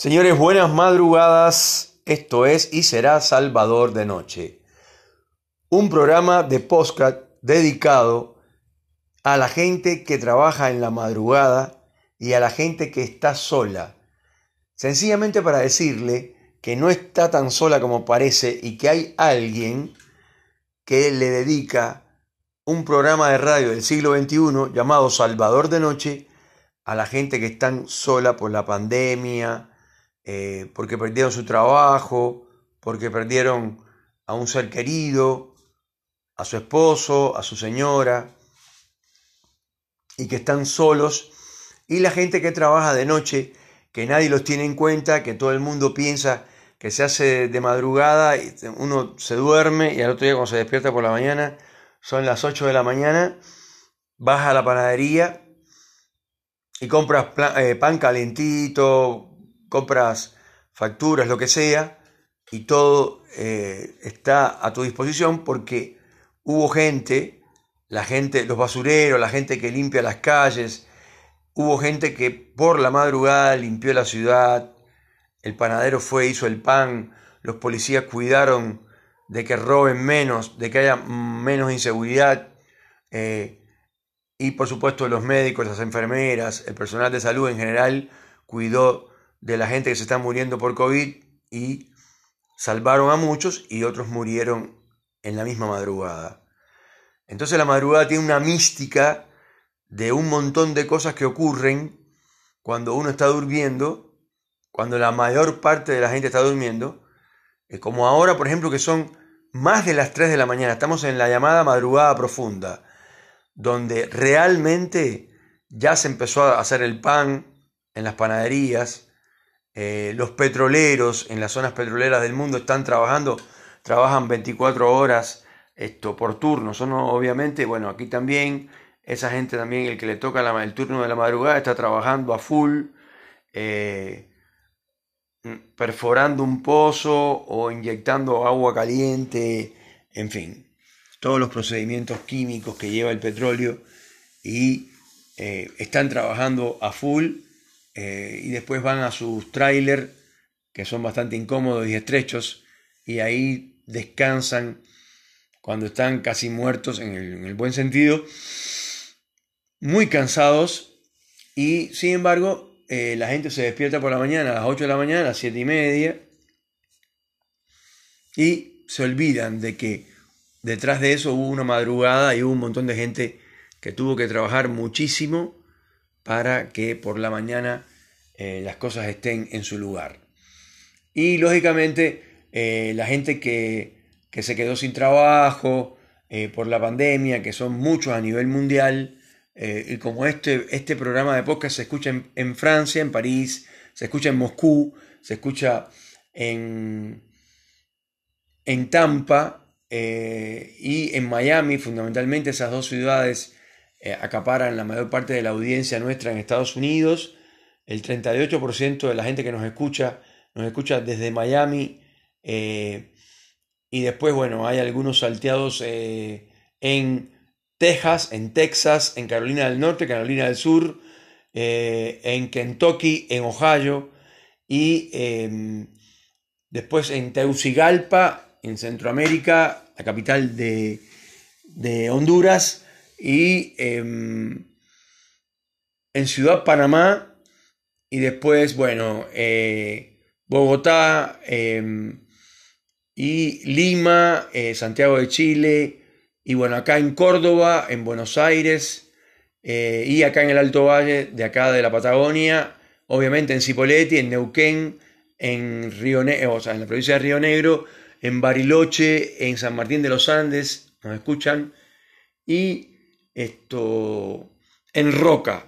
Señores, buenas madrugadas. Esto es y será Salvador de Noche. Un programa de podcast dedicado a la gente que trabaja en la madrugada y a la gente que está sola. Sencillamente para decirle que no está tan sola como parece y que hay alguien que le dedica un programa de radio del siglo XXI llamado Salvador de Noche a la gente que está sola por la pandemia, eh, porque perdieron su trabajo, porque perdieron a un ser querido, a su esposo, a su señora, y que están solos, y la gente que trabaja de noche, que nadie los tiene en cuenta, que todo el mundo piensa que se hace de madrugada, uno se duerme y al otro día cuando se despierta por la mañana, son las 8 de la mañana, vas a la panadería y compras eh, pan calentito, compras facturas, lo que sea, y todo eh, está a tu disposición porque hubo gente, la gente, los basureros, la gente que limpia las calles, hubo gente que por la madrugada limpió la ciudad, el panadero fue, hizo el pan, los policías cuidaron de que roben menos, de que haya menos inseguridad, eh, y por supuesto los médicos, las enfermeras, el personal de salud en general cuidó de la gente que se está muriendo por COVID y salvaron a muchos y otros murieron en la misma madrugada. Entonces la madrugada tiene una mística de un montón de cosas que ocurren cuando uno está durmiendo, cuando la mayor parte de la gente está durmiendo, como ahora, por ejemplo, que son más de las 3 de la mañana, estamos en la llamada madrugada profunda, donde realmente ya se empezó a hacer el pan en las panaderías, eh, los petroleros en las zonas petroleras del mundo están trabajando, trabajan 24 horas esto, por turno. Son obviamente, bueno, aquí también, esa gente también, el que le toca el turno de la madrugada, está trabajando a full, eh, perforando un pozo o inyectando agua caliente, en fin, todos los procedimientos químicos que lleva el petróleo y eh, están trabajando a full eh, y después van a sus trailers, que son bastante incómodos y estrechos, y ahí descansan cuando están casi muertos en el, buen sentido, muy cansados, y sin embargo eh, la gente se despierta por la mañana, a las 8 de la mañana, a las 7 y media, y se olvidan de que detrás de eso hubo una madrugada y hubo un montón de gente que tuvo que trabajar muchísimo para que por la mañana eh, las cosas estén en su lugar. Y lógicamente eh, la gente que, se quedó sin trabajo eh, por la pandemia, que son muchos a nivel mundial, y como este, este programa de podcast se escucha en, Francia, en París, se escucha en Moscú, se escucha en, en Tampa y en Miami, fundamentalmente esas dos ciudades acaparan la mayor parte de la audiencia nuestra en Estados Unidos. El 38% de la gente que nos escucha nos escucha desde Miami. Eh, y después, bueno, hay algunos salteados eh, en Texas, en Texas, en Carolina del Norte, Carolina del Sur, eh, en Kentucky, en Ohio y em, después en Teucigalpa, en Centroamérica, la capital de, de Honduras, y em, en Ciudad Panamá, y después, bueno, eh, Bogotá em, y Lima, eh, Santiago de Chile, y bueno, acá en Córdoba, en Buenos Aires, eh, y acá en el Alto Valle, de acá de la Patagonia, obviamente en Cipolletti, en Neuquén, en Río o sea, en la provincia de Río Negro, en Bariloche, en San Martín de los Andes, nos escuchan, y esto en Roca,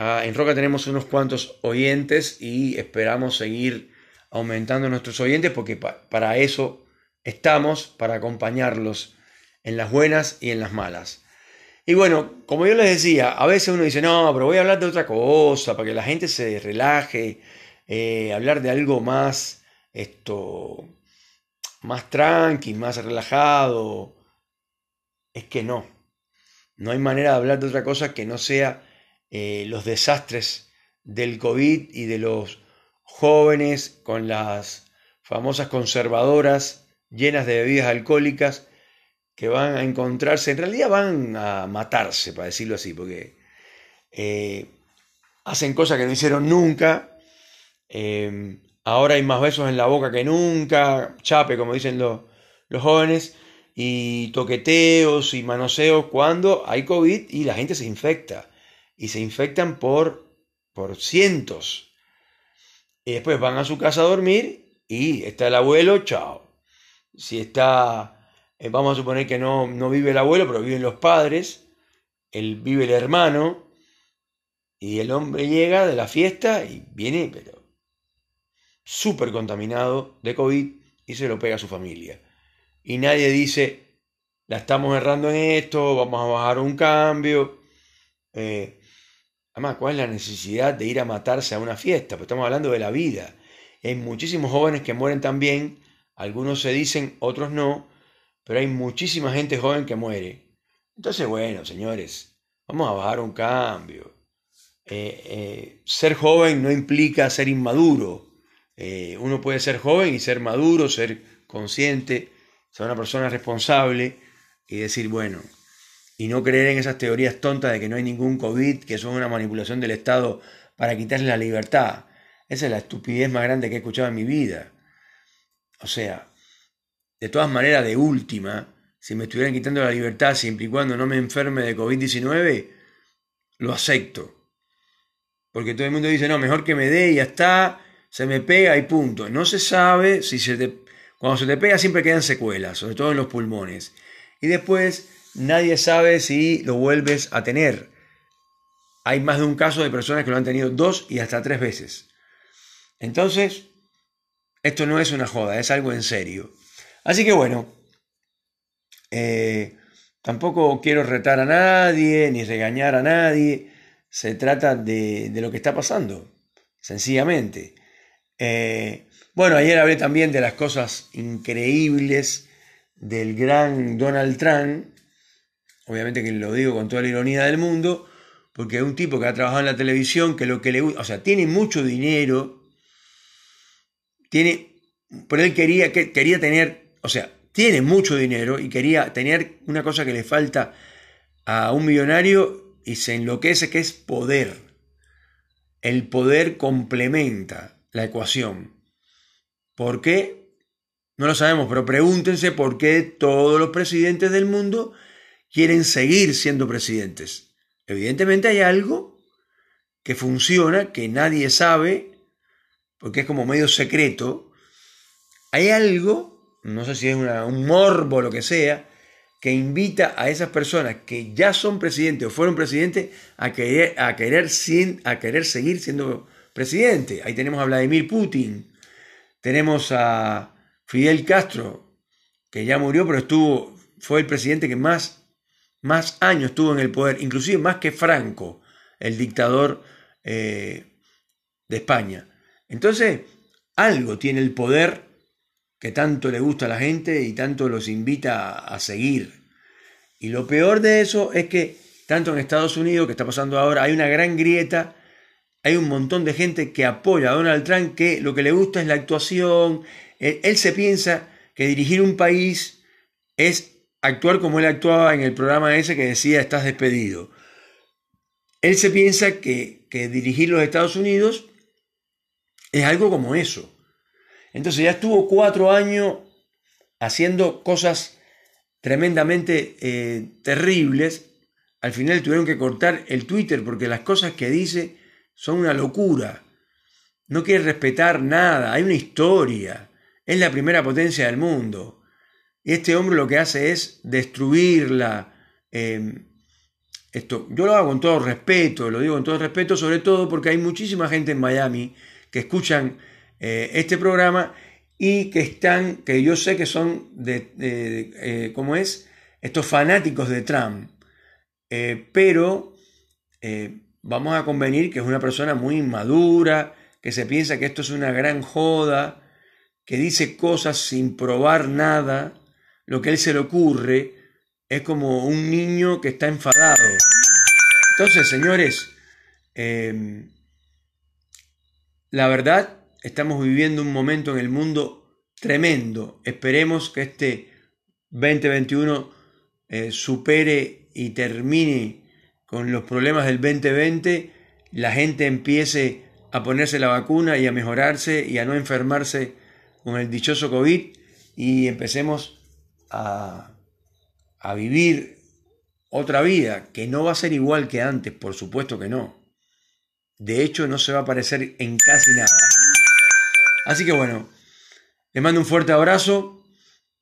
Ah, en Roca tenemos unos cuantos oyentes y esperamos seguir aumentando nuestros oyentes porque para eso estamos, para acompañarlos en las buenas y en las malas. Y bueno, como yo les decía, a veces uno dice, no, pero voy a hablar de otra cosa, para que la gente se relaje, eh, hablar de algo más, esto, más tranqui, más relajado. Es que no, no hay manera de hablar de otra cosa que no sea eh, los desastres del COVID y de los jóvenes con las famosas conservadoras llenas de bebidas alcohólicas que van a encontrarse, en realidad van a matarse, para decirlo así, porque eh, hacen cosas que no hicieron nunca, eh, ahora hay más besos en la boca que nunca, chape, como dicen los, los jóvenes, y toqueteos y manoseos cuando hay COVID y la gente se infecta. Y se infectan por, por cientos. Y después van a su casa a dormir y está el abuelo, chao. Si está, eh, vamos a suponer que no, no vive el abuelo, pero viven los padres, él vive el hermano, y el hombre llega de la fiesta y viene, pero súper contaminado de COVID y se lo pega a su familia y nadie dice, la estamos errando en esto, vamos a bajar un cambio. Eh, además, ¿cuál es la necesidad de ir a matarse a una fiesta? Pues estamos hablando de la vida. Hay muchísimos jóvenes que mueren también, algunos se dicen, otros no, pero hay muchísima gente joven que muere. Entonces, bueno, señores, vamos a bajar un cambio. Eh, eh, ser joven no implica ser inmaduro. uno puede ser joven y ser maduro, ser consciente una persona responsable y decir, bueno, y no creer en esas teorías tontas de que no hay ningún COVID, que son una manipulación del Estado para quitarle la libertad. Esa es la estupidez más grande que he escuchado en mi vida. O sea, de todas maneras, de última, si me estuvieran quitando la libertad siempre y cuando no me enferme de COVID-19, lo acepto. Porque todo el mundo dice, no, mejor que me dé y ya está, se me pega y punto. No se sabe si se te cuando se te pega siempre quedan secuelas, sobre todo en los pulmones. Y después nadie sabe si lo vuelves a tener. Hay más de un caso de personas que lo han tenido dos y hasta tres veces. Entonces, esto no es una joda, es algo en serio. Así que bueno, eh, tampoco quiero retar a nadie ni regañar a nadie. Se trata de, lo que está pasando, sencillamente. Eh, bueno, ayer hablé también de las cosas increíbles del gran Donald Trump, obviamente que lo digo con toda la ironía del mundo, porque es un tipo que ha trabajado en la televisión, que lo que le gusta, o sea, tiene mucho dinero, tiene, pero él quería, quería tener, o sea, tiene mucho dinero y quería tener una cosa que le falta a un millonario y se enloquece, que es poder. El poder complementa la ecuación. ¿Por qué? No lo sabemos, pero pregúntense por qué todos los presidentes del mundo quieren seguir siendo presidentes. Evidentemente hay algo que funciona, que nadie sabe, porque es como medio secreto. Hay algo, no sé si es un morbo o lo que sea, que invita a esas personas que ya son presidentes o fueron presidentes a querer, a querer, a querer seguir siendo presidente. Ahí tenemos a Vladimir Putin, tenemos a Fidel Castro, que ya murió, pero estuvo, fue el presidente que más, más años estuvo en el poder, inclusive más que Franco, el dictador eh, de España. Entonces, algo tiene el poder que tanto le gusta a la gente y tanto los invita a, a seguir. Y lo peor de eso es que tanto en Estados Unidos, que está pasando ahora, hay una gran grieta hay un montón de gente que apoya a Donald Trump que lo que le gusta es la actuación. Él, se piensa que dirigir un país es actuar como él actuaba en el programa ese que decía estás despedido. Él se piensa que, que dirigir los Estados Unidos es algo como eso. Entonces ya estuvo cuatro años haciendo cosas tremendamente eh, terribles. Al final tuvieron que cortar el Twitter porque las cosas que dice son una locura. No quiere respetar nada, hay una historia. Es la primera potencia del mundo. Y este hombre lo que hace es destruirla. Em, esto, yo lo hago con todo respeto, lo digo con todo respeto, sobre todo porque hay muchísima gente en Miami que escuchan eh, este programa y que están, que yo sé que son de, eh, ¿cómo es? Estos fanáticos de Trump. Eh, pero vamos a convenir que es una persona muy inmadura, que se piensa que esto es una gran joda, que dice cosas sin probar nada, lo que a él se le ocurre es como un niño que está enfadado. Entonces, señores, em, la verdad estamos viviendo un momento en el mundo tremendo. Esperemos que este 2021 eh, supere y termine con los problemas del 2020, la gente empiece a ponerse la vacuna y a mejorarse y a no enfermarse con el dichoso COVID y empecemos a, a vivir otra vida que no va a ser igual que antes, por supuesto que no. De hecho, no se va a parecer en casi nada. Así que bueno, les mando un fuerte abrazo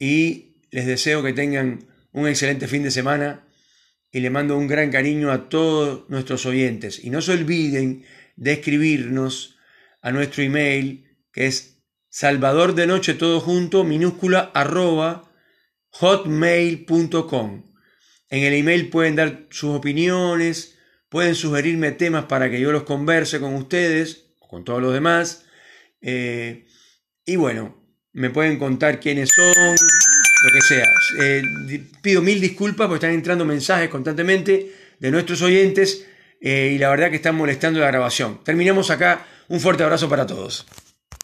y les deseo que tengan un excelente fin de semana y le mando un gran cariño a todos nuestros oyentes. Y no se olviden de escribirnos a nuestro email que es salvador de noche todo junto minúscula arroba hotmail.com. En el email pueden dar sus opiniones, pueden sugerirme temas para que yo los converse con ustedes con todos los demás. Eh, y bueno, me pueden contar quiénes son, lo que sea. Eh, pido mil disculpas porque están entrando mensajes constantemente de nuestros oyentes eh, y la verdad que están molestando la grabación. Terminamos acá. Un fuerte abrazo para todos.